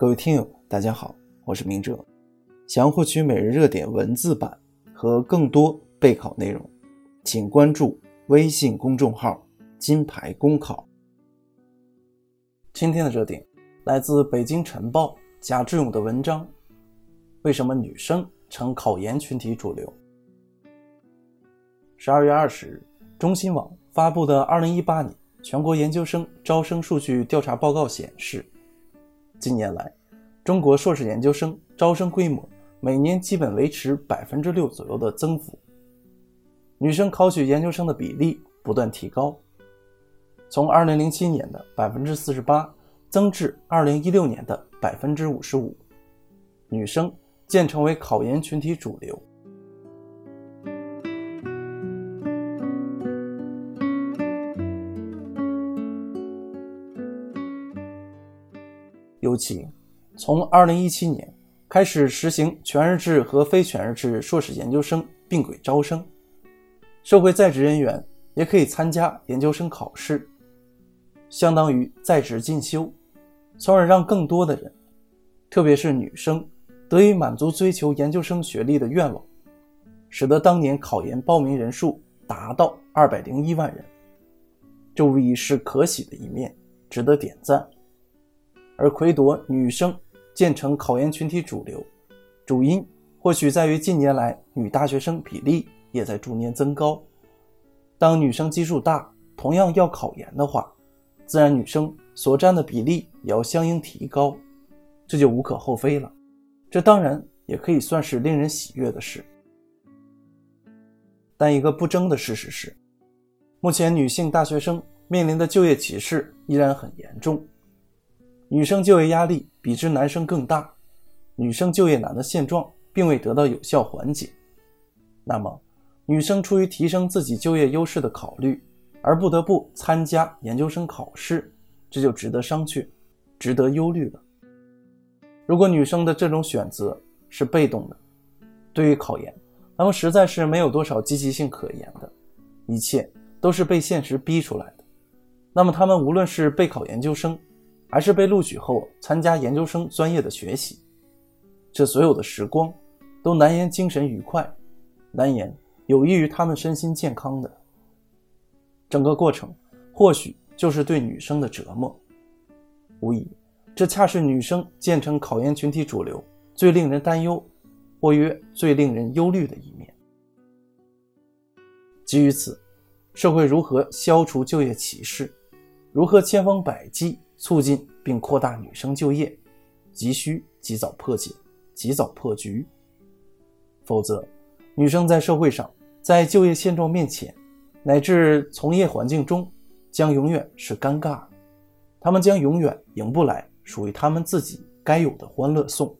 各位听友，大家好，我是明哲。想要获取每日热点文字版和更多备考内容，请关注微信公众号“金牌公考”。今天的热点来自北京晨报贾志勇的文章：为什么女生成考研群体主流？十二月二十日，中新网发布的二零一八年全国研究生招生数据调查报告显示。近年来，中国硕士研究生招生规模每年基本维持百分之六左右的增幅，女生考取研究生的比例不断提高，从二零零七年的百分之四十八增至二零一六年的百分之五十五，女生渐成为考研群体主流。尤其从2017年开始实行全日制和非全日制硕士研究生并轨招生，社会在职人员也可以参加研究生考试，相当于在职进修，从而让更多的人，特别是女生，得以满足追求研究生学历的愿望，使得当年考研报名人数达到201万人，这无疑是可喜的一面，值得点赞。而魁夺女生渐成考研群体主流，主因或许在于近年来女大学生比例也在逐年增高。当女生基数大，同样要考研的话，自然女生所占的比例也要相应提高，这就无可厚非了。这当然也可以算是令人喜悦的事。但一个不争的事实是，目前女性大学生面临的就业歧视依然很严重。女生就业压力比之男生更大，女生就业难的现状并未得到有效缓解。那么，女生出于提升自己就业优势的考虑，而不得不参加研究生考试，这就值得商榷，值得忧虑了。如果女生的这种选择是被动的，对于考研，他们实在是没有多少积极性可言的，一切都是被现实逼出来的。那么，他们无论是备考研究生，还是被录取后参加研究生专业的学习，这所有的时光都难言精神愉快，难言有益于他们身心健康的。整个过程或许就是对女生的折磨，无疑，这恰是女生建成考研群体主流最令人担忧，或曰最令人忧虑的一面。基于此，社会如何消除就业歧视，如何千方百计？促进并扩大女生就业，急需及早破解、及早破局。否则，女生在社会上、在就业现状面前，乃至从业环境中，将永远是尴尬。她们将永远赢不来属于她们自己该有的欢乐颂。